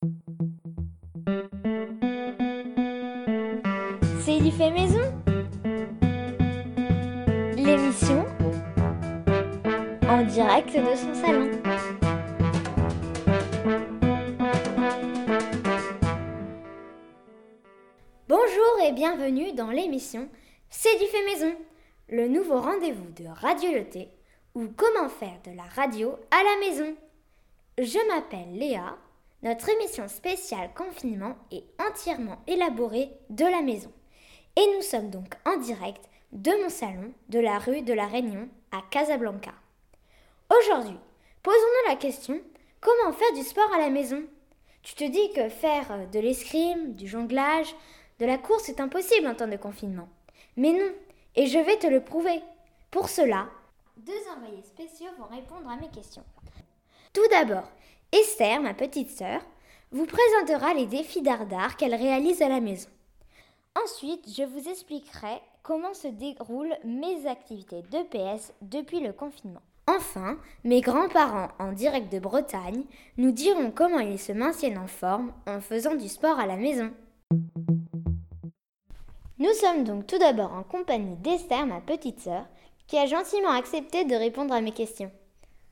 C'est du fait maison L'émission en direct de son salon. Bonjour et bienvenue dans l'émission C'est du fait maison, le nouveau rendez-vous de Radio Le ou comment faire de la radio à la maison. Je m'appelle Léa. Notre émission spéciale confinement est entièrement élaborée de la maison. Et nous sommes donc en direct de mon salon de la rue de la Réunion à Casablanca. Aujourd'hui, posons-nous la question comment faire du sport à la maison? Tu te dis que faire de l'escrime, du jonglage, de la course est impossible en temps de confinement. Mais non, et je vais te le prouver. Pour cela, deux envoyés spéciaux vont répondre à mes questions. Tout d'abord, Esther, ma petite sœur, vous présentera les défis d'Ardard qu'elle réalise à la maison. Ensuite, je vous expliquerai comment se déroulent mes activités d'EPS depuis le confinement. Enfin, mes grands-parents en direct de Bretagne nous diront comment ils se maintiennent en forme en faisant du sport à la maison. Nous sommes donc tout d'abord en compagnie d'Esther, ma petite sœur, qui a gentiment accepté de répondre à mes questions.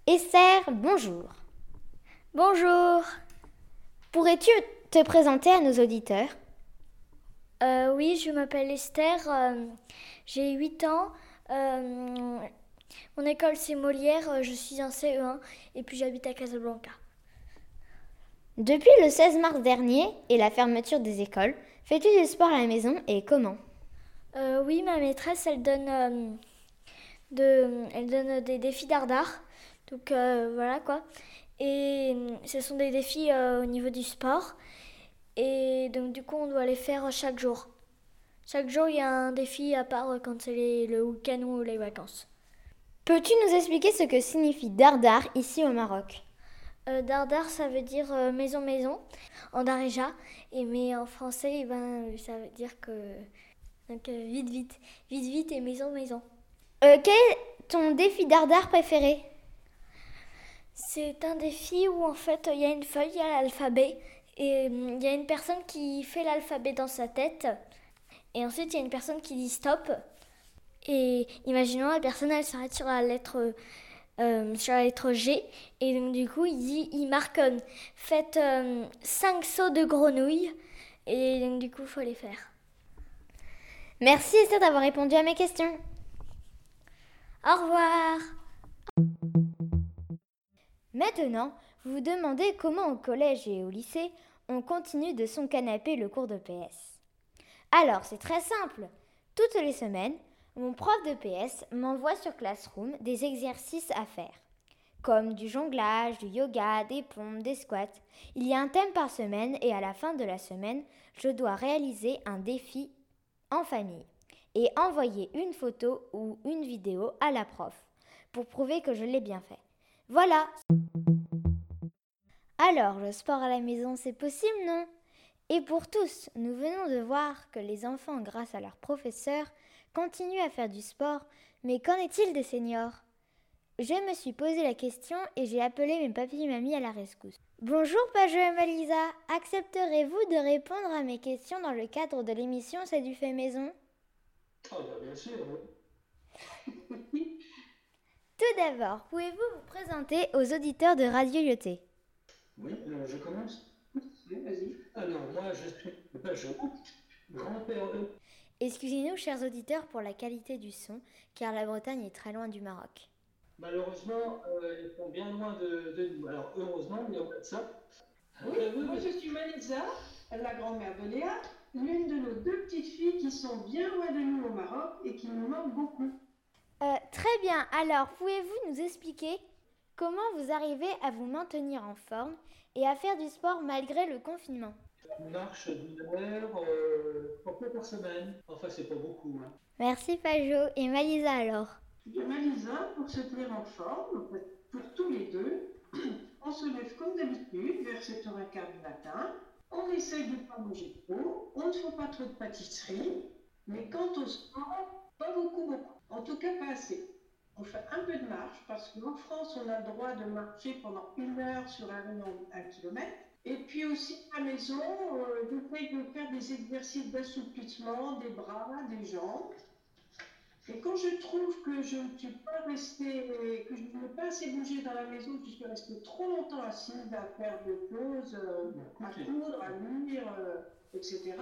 Esther, bonjour. Bonjour. Pourrais-tu te présenter à nos auditeurs? Euh, Oui, je m'appelle Esther, euh, j'ai 8 ans. Euh, mon école c'est Molière, je suis en CE1 et puis j'habite à Casablanca. Depuis le 16 mars dernier et la fermeture des écoles, fais-tu du sport à la maison et comment? Oui, ma maîtresse, elle donne elle donne des défis d'art Donc euh, voilà quoi. Et euh, ce sont des défis euh, au niveau du sport. Et donc du coup on doit les faire chaque jour. Chaque jour il y a un défi à part quand c'est le week-end ou les vacances. Peux-tu nous expliquer ce que signifie dardar ici au Maroc? Dardar ça veut dire maison maison en daréja et mais en français eh ben ça veut dire que donc vite vite vite vite et maison maison. Euh, quel est ton défi dardard préféré? C'est un défi où en fait il y a une feuille, il y a l'alphabet et hum, il y a une personne qui fait l'alphabet dans sa tête et ensuite il y a une personne qui dit stop et imaginons la personne elle s'arrête sur la lettre euh, sur la lettre G et donc du coup il dit il marque faites 5 sauts de grenouille et donc du coup il faut les faire. Merci Esther d'avoir répondu à mes questions. Au revoir. Maintenant, vous vous demandez comment au collège et au lycée on continue de son canapé le cours de PS. Alors, c'est très simple. Toutes les semaines, mon prof de PS m'envoie sur Classroom des exercices à faire, comme du jonglage, du yoga, des pompes, des squats. Il y a un thème par semaine et à la fin de la semaine, je dois réaliser un défi en famille et envoyer une photo ou une vidéo à la prof pour prouver que je l'ai bien fait. Voilà. Alors, le sport à la maison, c'est possible, non? Et pour tous, nous venons de voir que les enfants, grâce à leurs professeurs, continuent à faire du sport, mais qu'en est-il des seniors? Je me suis posé la question et j'ai appelé mes papis et mamie à la rescousse. Bonjour Pajou et Malisa, accepterez-vous de répondre à mes questions dans le cadre de l'émission C'est du fait maison? Oh, bah, bien sûr, Tout d'abord, pouvez-vous vous présenter aux auditeurs de Radio Yoté? Oui, euh, je commence Oui, vas-y. Alors, moi, je suis Pajot, grand-père de... Excusez-nous, chers auditeurs, pour la qualité du son, car la Bretagne est très loin du Maroc. Malheureusement, euh, ils sont bien loin de, de, nous. Alors, heureusement, il y a pas de ça. Oui, euh, moi, je suis Malisa, la grand-mère de Léa, l'une de nos deux petites filles qui sont bien loin de nous au Maroc et qui nous manquent beaucoup. Euh, très bien, alors pouvez-vous nous expliquer comment vous arrivez à vous maintenir en forme et à faire du sport malgré le confinement? On marche d'une heure, euh, fois par semaine. Enfin, c'est pas beaucoup. Hein. Merci Pajot. Et Malisa alors? Et Malisa, pour se tenir en forme, pour tous les deux, on se lève comme d'habitude vers 7h15 du matin. On essaye de ne pas manger trop, on ne fait pas trop de pâtisserie, mais quant au sport, pas beaucoup, beaucoup. En tout cas, pas assez. On fait un peu de marche parce qu'en France, on a le droit de marcher pendant une heure sur un un kilomètre. Et puis aussi à la maison, euh, j'essaie de faire des exercices d'assouplissement des bras, des jambes. Et quand je trouve que je ne suis pas restée, que je ne peux pas assez bouger dans la maison, que je suis restée trop longtemps assise à faire des pauses, euh, à coudre, à lire, euh, etc.,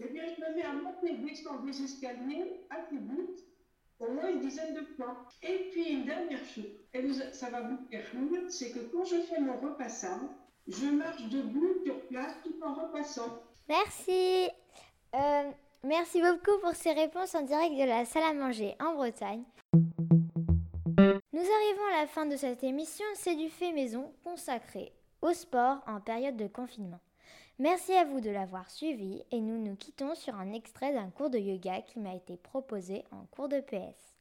eh bien, je me mets à monter et descendre des escaliers assez vite, au moins une dizaine de fois. Et puis, une dernière chose, et ça va vous faire c'est que quand je fais mon repassage, je marche debout sur place tout en repassant. Merci. Euh, merci beaucoup pour ces réponses en direct de la salle à manger en Bretagne. Nous arrivons à la fin de cette émission C'est du fait maison consacrée au sport en période de confinement. Merci à vous de l'avoir suivi et nous nous quittons sur un extrait d'un cours de yoga qui m'a été proposé en cours de PS.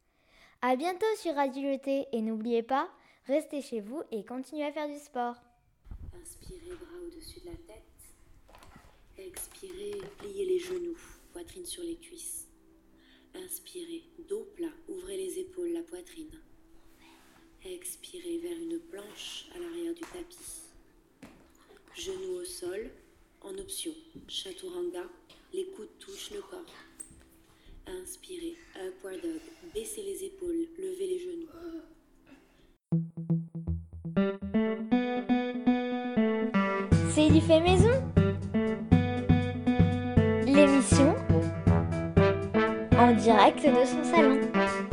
À bientôt sur Radio Le et n'oubliez pas, restez chez vous et continuez à faire du sport. Inspirez bras au-dessus de la tête. Expirez, pliez les genoux, poitrine sur les cuisses. Inspirez, dos plat, ouvrez les épaules, la poitrine. Expirez vers une planche à l'arrière du tapis. Genoux au sol, en option, chaturanga, les coudes touchent le corps. Inspirez, upward dog, baissez les épaules, levez les genoux. C'est du fait maison L'émission en direct de son salon.